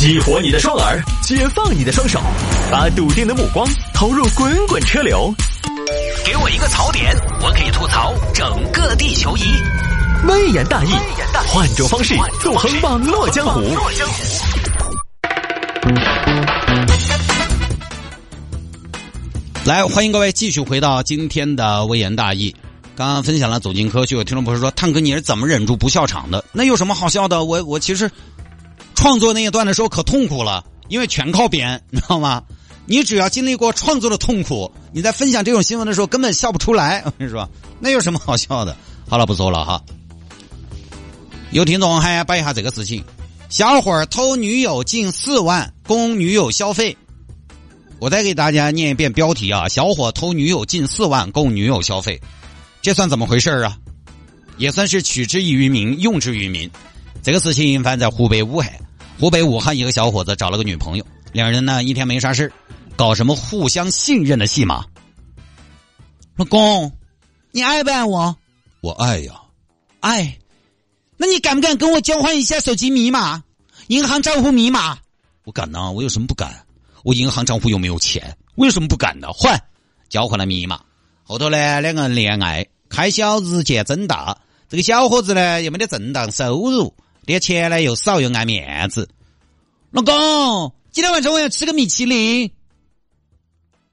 激活你的双耳，解放你的双手，把笃定的目光投入滚滚车流。给我一个槽点，我可以吐槽整个地球仪。微言大义，换种方式纵横网络江湖。来，欢迎各位继续回到今天的微言大义。刚刚分享了走进科学，有听众朋友说：“探哥，你是怎么忍住不笑场的？那有什么好笑的？我我其实创作那一段的时候可痛苦了，因为全靠编，你知道吗？你只要经历过创作的痛苦，你在分享这种新闻的时候根本笑不出来。我跟你说，那有什么好笑的？好了，不说了哈。有听众还摆一下这个事情：小伙偷女友近四万供女友消费。我再给大家念一遍标题啊：小伙偷女友近四万供女友消费。这算怎么回事啊？也算是取之于民，用之于民。这个事情发生在湖北武汉。湖北武汉一个小伙子找了个女朋友，两人呢一天没啥事搞什么互相信任的戏码。老公，你爱不爱我？我爱呀，爱。那你敢不敢跟我交换一下手机密码、银行账户密码？我敢呐，我有什么不敢？我银行账户又没有钱，我有什么不敢的？换，交换了密码。后头呢，两个人恋爱，开销日渐增大。这个小伙子呢，又没得正当收入，连钱呢又少，又爱面子。老公，今天晚上我要吃个米其林。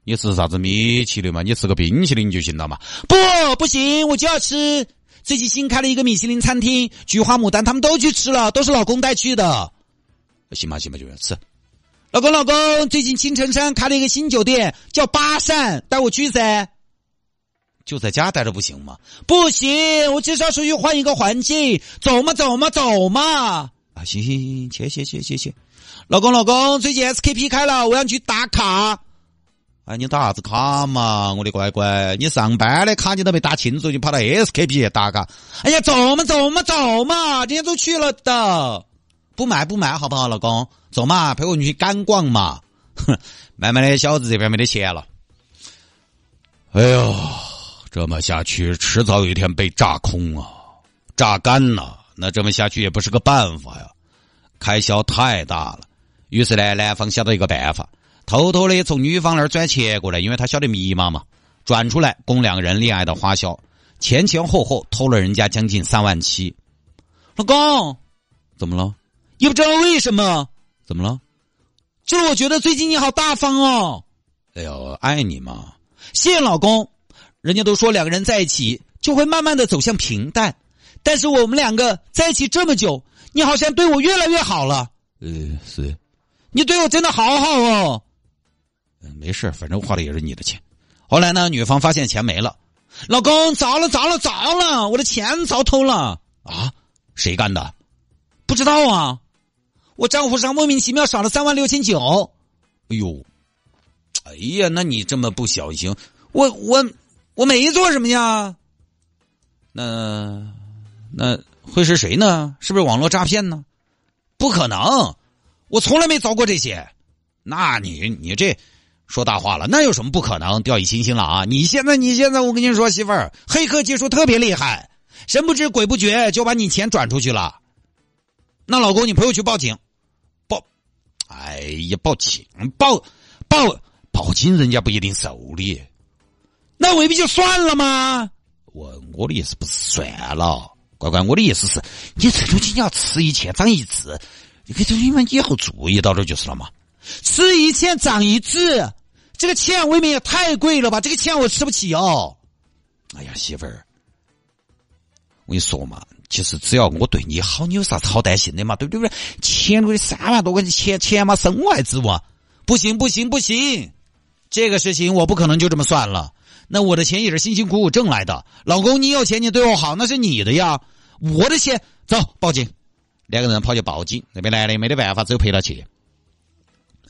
你吃啥子米其林嘛？你吃个冰淇淋就行了嘛？不，不行，我就要吃。最近新开了一个米其林餐厅，菊花牡丹他们都去吃了，都是老公带去的。行吧，行吧，就吃。老公，老公，最近青城山开了一个新酒店，叫巴善，带我去噻。就在家待着不行吗？不行，我至少出去换一个环境。走嘛，走嘛，走嘛！啊，行行行，去去去去去。老公，老公，最近 SKP 开了，我要去打卡。哎，你打啥子卡嘛？我的乖乖，你上班的卡你都没打清楚，就跑到 SKP 打卡。哎呀，走嘛，走嘛，走嘛！今天都去了的，不买不买，好不好，老公？走嘛，陪我去赶广嘛。哼，慢慢的小子这边没得钱了。哎呦！这么下去，迟早有一天被榨空啊，榨干了。那这么下去也不是个办法呀，开销太大了。于是呢，男方想到一个办法，偷偷的从女方那儿转钱过来，因为他晓得密码嘛，转出来供两个人恋爱的花销，前前后后偷了人家将近三万七。老公，怎么了？也不知道为什么，怎么了？就是我觉得最近你好大方哦。哎呦，爱你嘛，谢谢老公。人家都说两个人在一起就会慢慢的走向平淡，但是我们两个在一起这么久，你好像对我越来越好了。呃，是，你对我真的好好哦。嗯，没事，反正花的也是你的钱。后来呢，女方发现钱没了，老公，糟了，糟了，糟了，我的钱遭偷了啊！谁干的？不知道啊，我账户上莫名其妙少了三万六千九。哎呦，哎呀，那你这么不小心，我我。我没做什么呀，那那会是谁呢？是不是网络诈骗呢？不可能，我从来没遭过这些。那你你这说大话了？那有什么不可能？掉以轻心了啊！你现在你现在我跟你说，媳妇儿，黑客技术特别厉害，神不知鬼不觉就把你钱转出去了。那老公，你陪我去报警，报？哎呀，报警报报报警，人家不一定受理。那未必就算了吗？我我的意思不是算了，乖乖，我的意思是，你这东西你要吃一堑长一智，你这你们以后注意到点就是了嘛。吃一堑长一智，这个钱未免也太贵了吧？这个钱我吃不起哦。哎呀，媳妇儿，我跟你说嘛，其实只要我对你好，你有啥子好担心的嘛？对不对？钱贵三万多块钱，钱钱嘛，身外之物。不行不行不行，这个事情我不可能就这么算了。那我的钱也是辛辛苦苦挣来的，老公，你有钱你对我好那是你的呀，我的钱，走报警，两个人跑去报警，那边男的没得办法，只有赔了去，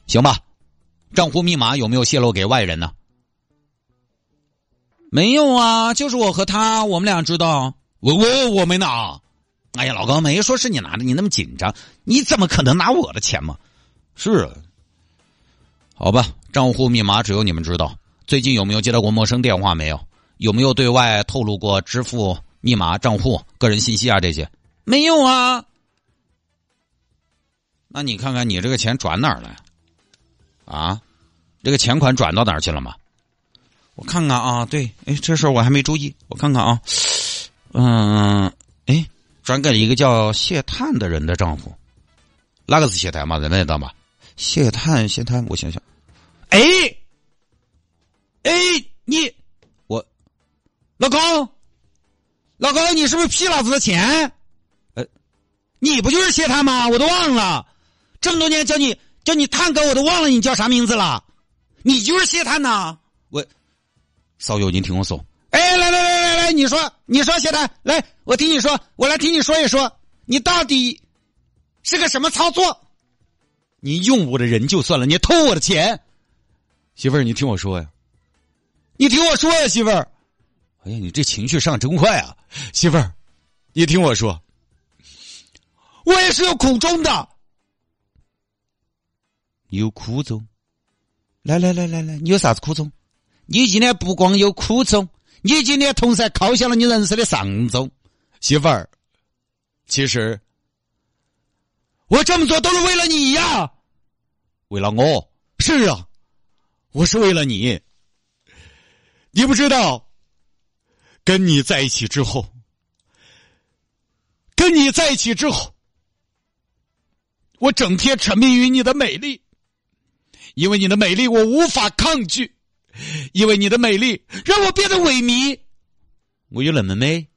行吧？账户密码有没有泄露给外人呢？没有啊，就是我和他，我们俩知道，我我我没拿，哎呀，老公没说是你拿的，你那么紧张，你怎么可能拿我的钱嘛？是，好吧，账户密码只有你们知道。最近有没有接到过陌生电话？没有，有没有对外透露过支付密码、账户、个人信息啊？这些没有啊。那你看看你这个钱转哪儿了？啊，这个钱款转到哪儿去了吗？我看看啊，对，哎，这事儿我还没注意，我看看啊，嗯，哎，转给了一个叫谢探的人的账户，哪个是谢探嘛？认得到吗？谢探，谢探，我想想，哎，哎，你，我，老公，老公，你是不是骗老子的钱？呃，你不就是谢探吗？我都忘了，这么多年叫你叫你探哥，我都忘了你叫啥名字了。你就是谢探呐？我，少友，你听我说，哎，来来来来来，你说，你说谢探，来，我听你说，我来听你说一说，你到底是个什么操作？你用我的人就算了，你偷我的钱，媳妇儿，你听我说呀，你听我说呀，媳妇儿，哎呀，你这情绪上真快啊，媳妇儿，你听我说，我也是有苦衷的，有苦衷，来来来来来，你有啥子苦衷？你今天不光有苦衷，你今天同时还敲响了你人生的丧钟，媳妇儿，其实。我这么做都是为了你呀，为了我是啊，我是为了你。你不知道，跟你在一起之后，跟你在一起之后，我整天沉迷于你的美丽，因为你的美丽我无法抗拒，因为你的美丽让我变得萎靡。我有那么美，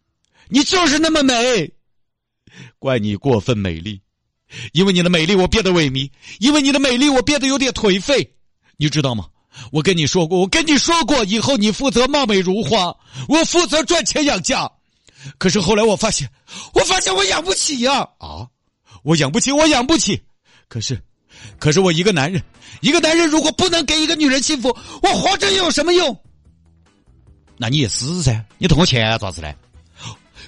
你就是那么美，怪你过分美丽。因为你的美丽，我变得萎靡；因为你的美丽，我变得有点颓废。你知道吗？我跟你说过，我跟你说过，以后你负责貌美如花，我负责赚钱养家。可是后来我发现，我发现我养不起呀！啊，我养不起，我养不起。可是，可是我一个男人，一个男人如果不能给一个女人幸福，我活着有什么用？那你也死噻！你偷我钱咋子嘞？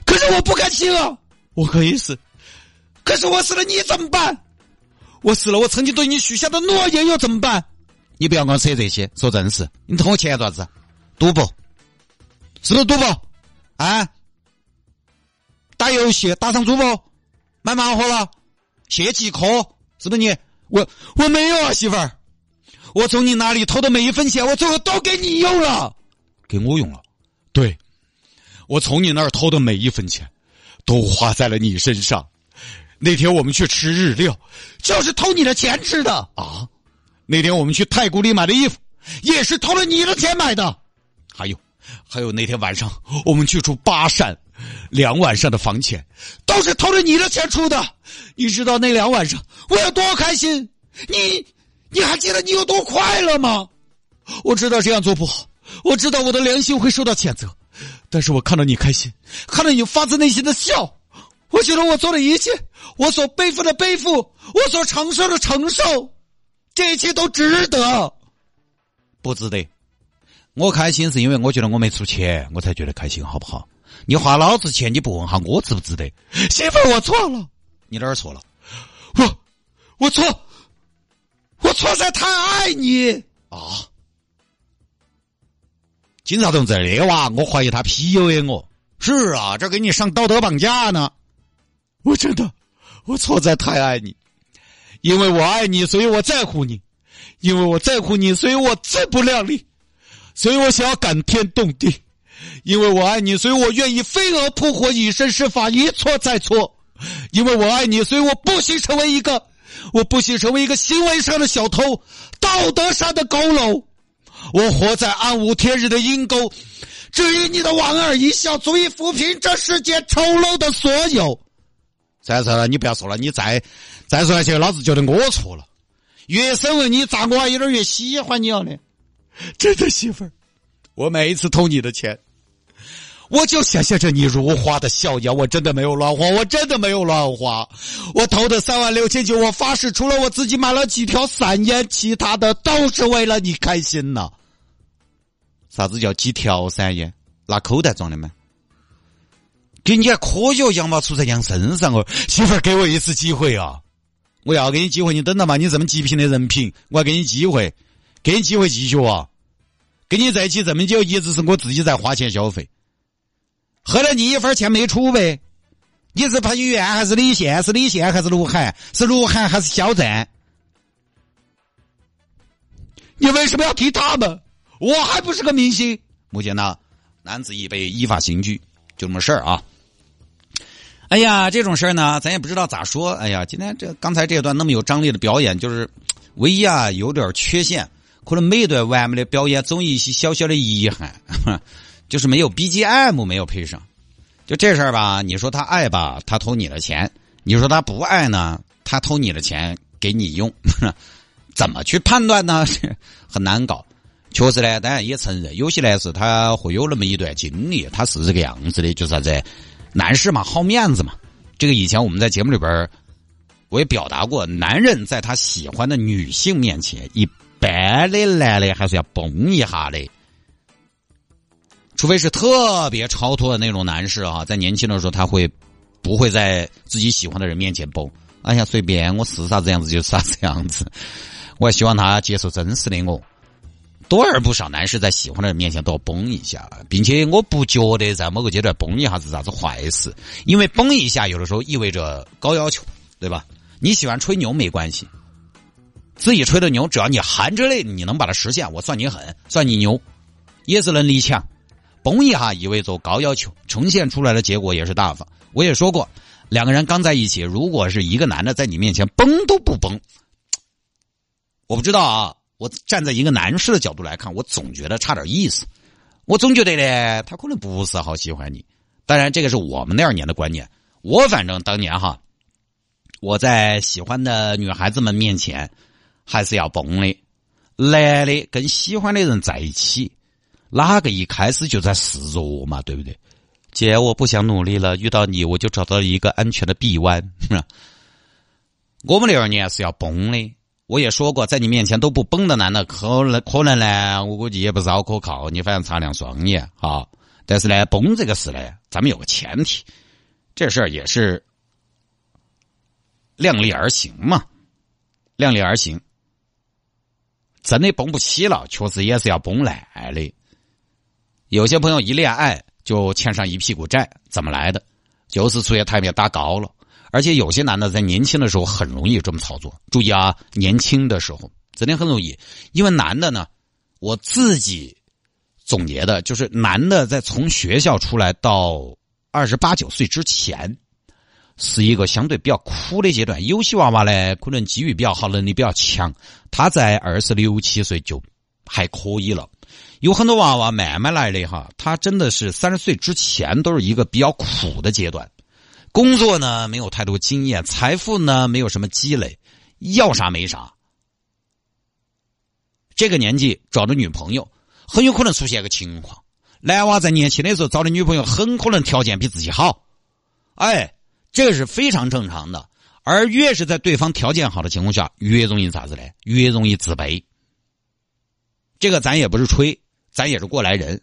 可是我不甘心啊！我可以死。可是我死了，你怎么办？我死了，我曾经对你许下的诺言又怎么办？你不要跟我扯这些，说正事。你偷我钱做啥子？赌博？是不是赌博？啊？打游戏打上赌博？买盲盒了？谢继科？是不是你？我我没有啊，媳妇儿。我从你那里偷的每一分钱，我最后都给你用了。给我用了？对，我从你那儿偷的每一分钱，都花在了你身上。那天我们去吃日料，就是偷你的钱吃的啊！那天我们去太古里买的衣服，也是偷了你的钱买的。还有，还有那天晚上我们去住巴山，两晚上的房钱都是偷了你的钱出的。你知道那两晚上我有多开心？你你还记得你有多快乐吗？我知道这样做不好，我知道我的良心会受到谴责，但是我看到你开心，看到你发自内心的笑。我觉得我做的一切，我所背负的背负，我所承受的承受，这一切都值得，不值得。我开心是因为我觉得我没出钱，我才觉得开心，好不好？你花老子钱，你不问下我值不值得？媳妇，我错了，你哪儿错了？我，我错，我错在太爱你啊！警察同志，那娃，我怀疑他 PUA 我。是啊，这给你上道德绑架呢。我真的，我错在太爱你，因为我爱你，所以我在乎你，因为我在乎你，所以我自不量力，所以我想要感天动地，因为我爱你，所以我愿意飞蛾扑火，以身试法，一错再错，因为我爱你，所以我不惜成为一个，我不惜成为一个行为上的小偷，道德上的佝偻，我活在暗无天日的阴沟，至于你的莞尔一笑，足以抚平这世间丑陋的所有。再说了，你不要说了，你再再说下去，老子觉得我错了。越审问你，咋我还有点越喜欢你了呢？真的媳妇儿，我每一次偷你的钱，我就想象着你如花的笑颜。我真的没有乱花，我真的没有乱花。我偷的三万六千九，我发誓，除了我自己买了几条散烟，其他的都是为了你开心呐。啥子叫几条散烟？拿口袋装的吗？给你科学羊毛出在羊身上哦，媳妇儿给我一次机会啊！我要给你机会，你等到嘛？你这么极品的人品，我要给你机会，给你机会继续啊！跟你在一起这么久，一直是我自己在花钱消费，后来你一分钱没出呗，你是彭于晏还是李现？是李现还是鹿晗？是鹿晗还是肖战？你为什么要提他们？我还不是个明星。目前呢，男子已被依法刑拘，就这么事儿啊。哎呀，这种事儿呢，咱也不知道咋说。哎呀，今天这刚才这段那么有张力的表演，就是唯一啊有点缺陷，可能每一段完美的表演总有一些小小的遗憾，就是没有 BGM 没有配上。就这事儿吧，你说他爱吧，他偷你的钱；你说他不爱呢，他偷你的钱给你用，怎么去判断呢？很难搞。确实呢，当然也承认，有些男士他会有那么一段经历，他是这个样子的，就是啥子？男士嘛，好面子嘛。这个以前我们在节目里边我也表达过，男人在他喜欢的女性面前，一般的男的还是要崩一下的。除非是特别超脱的那种男士啊，在年轻的时候他会不会在自己喜欢的人面前崩？哎呀，随便我是啥子样子就是啥子样子。我希望他接受真实的我。多而不少男士在喜欢的人面前都要崩一下，并且我不觉得在某个阶段崩一下是啥子坏事，因为崩一下有的时候意味着高要求，对吧？你喜欢吹牛没关系，自己吹的牛，只要你含着泪，你能把它实现，我算你狠，算你牛，也是能力强。崩一下意味着高要求，呈现出来的结果也是大方。我也说过，两个人刚在一起，如果是一个男的在你面前崩都不崩，我不知道啊。我站在一个男士的角度来看，我总觉得差点意思。我总觉得呢，他可能不是好喜欢你。当然，这个是我们那二年的观念。我反正当年哈，我在喜欢的女孩子们面前还是要崩的。男的跟喜欢的人在一起，哪个一开始就在示弱嘛？对不对？姐，我不想努力了，遇到你我就找到了一个安全的臂弯。我们那二年是要崩的。我也说过，在你面前都不崩的男的，可能可能呢，我估计也不是好可靠。你反正擦亮双眼哈。但是呢，崩这个事呢，咱们有个前提，这事儿也是量力而行嘛，量力而行。真的崩不起了，确实也是要崩烂的。有些朋友一恋爱就欠上一屁股债，怎么来的？就是出现台面打高了。而且有些男的在年轻的时候很容易这么操作，注意啊，年轻的时候真的很容易，因为男的呢，我自己总结的就是，男的在从学校出来到二十八九岁之前，是一个相对比较苦的阶段。有些娃娃呢，可能机遇比较好，能力比较强，他在二十六七岁就还可以了。有很多娃娃慢慢来的哈，他真的是三十岁之前都是一个比较苦的阶段。工作呢没有太多经验，财富呢没有什么积累，要啥没啥。这个年纪找的女朋友，很有可能出现一个情况：男娃在年轻的时候找的女朋友，很可能条件比自己好。哎，这是非常正常的。而越是在对方条件好的情况下，越容易咋子呢？越容易自卑。这个咱也不是吹，咱也是过来人。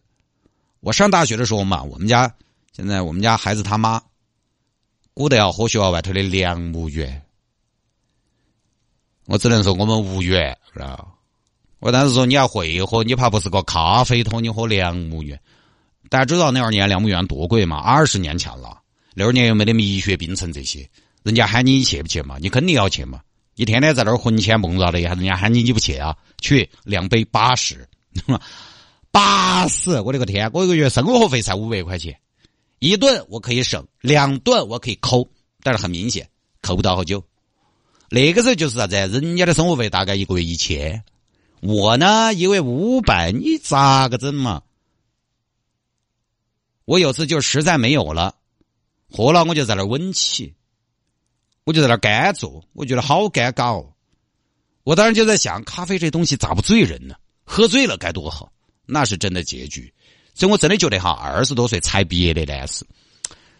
我上大学的时候嘛，我们家现在我们家孩子他妈。我都要喝学校外头的凉木园，我只能说我们无缘，是吧？我当时说你要会喝，你怕不是个咖啡托，你喝凉木园。大家知道那二年凉木园多贵吗？二十年前了，那二年又没得蜜雪冰城这些，人家喊你去不去嘛？你肯定要去嘛？你天天在那儿魂牵梦绕的，人家喊你你不去啊？去两杯八十，八十！我的个天，我一个月生活费才五百块钱。一顿我可以省，两顿我可以抠，但是很明显抠不到好久。那个时候就是啥子？人家的生活费大概一个月一千，我呢一个月五百，你咋个整嘛？我有次就实在没有了，喝了我就在那稳起，我就在那干坐，我觉得好尴尬哦。我当时就在想，咖啡这东西咋不醉人呢？喝醉了该多好，那是真的结局。所以我真的觉得哈，二十多岁才毕业的男士，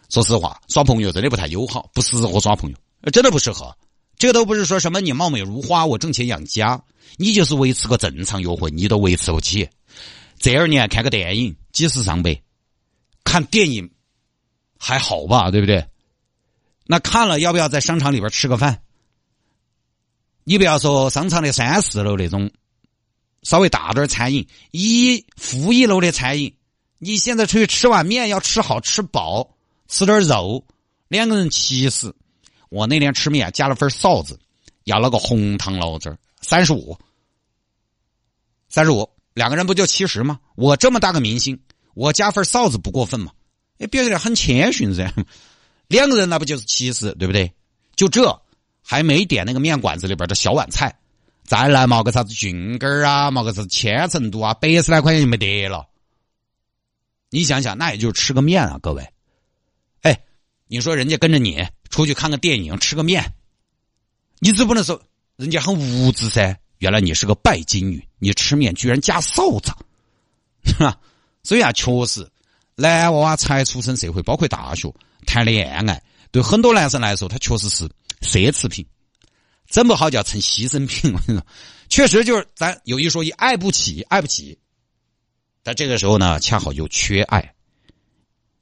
说实话，耍朋友真的不太友好，不适合耍朋友，真的不适合。这个都不是说什么你貌美如花，我挣钱养家，你就是维持个正常约会，你都维持不起。这二年看个电影几十上百，看电影还好吧，对不对？那看了要不要在商场里边吃个饭？你不要说商场的三四楼那种稍微大点餐饮，一负一楼的餐饮。你现在出去吃碗面，要吃好吃饱，吃点肉，两个人七十。我那天吃面加了份臊子，要了个红糖醪糟，三十五，三十五，两个人不就七十吗？我这么大个明星，我加份臊子不过分嘛？哎，表现的很谦逊噻。两个人那不就是七十，对不对？就这还没点那个面馆子里边的小碗菜，再来冒个啥子菌根儿啊，冒个啥子千层肚啊，百十来块钱就没得了。你想想，那也就是吃个面啊，各位。哎，你说人家跟着你出去看个电影，吃个面，你只不能说人家很无知噻。原来你是个拜金女，你吃面居然加臊子，是吧？所以啊，确实，男娃娃才出生社会，包括大学谈恋爱，对很多男生来说，他确实是奢侈品，整不好叫成牺牲品。我跟你说，确实就是咱有一说一，爱不起，爱不起。但这个时候呢，恰好又缺爱，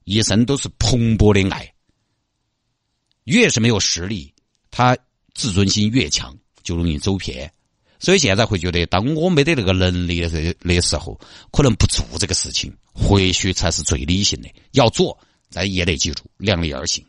一生都是蓬勃的爱。越是没有实力，他自尊心越强，就容易走偏。所以现在会觉得，当我没得那个能力的的时候，可能不做这个事情，或许才是最理性的。要做，咱也得记住，量力而行。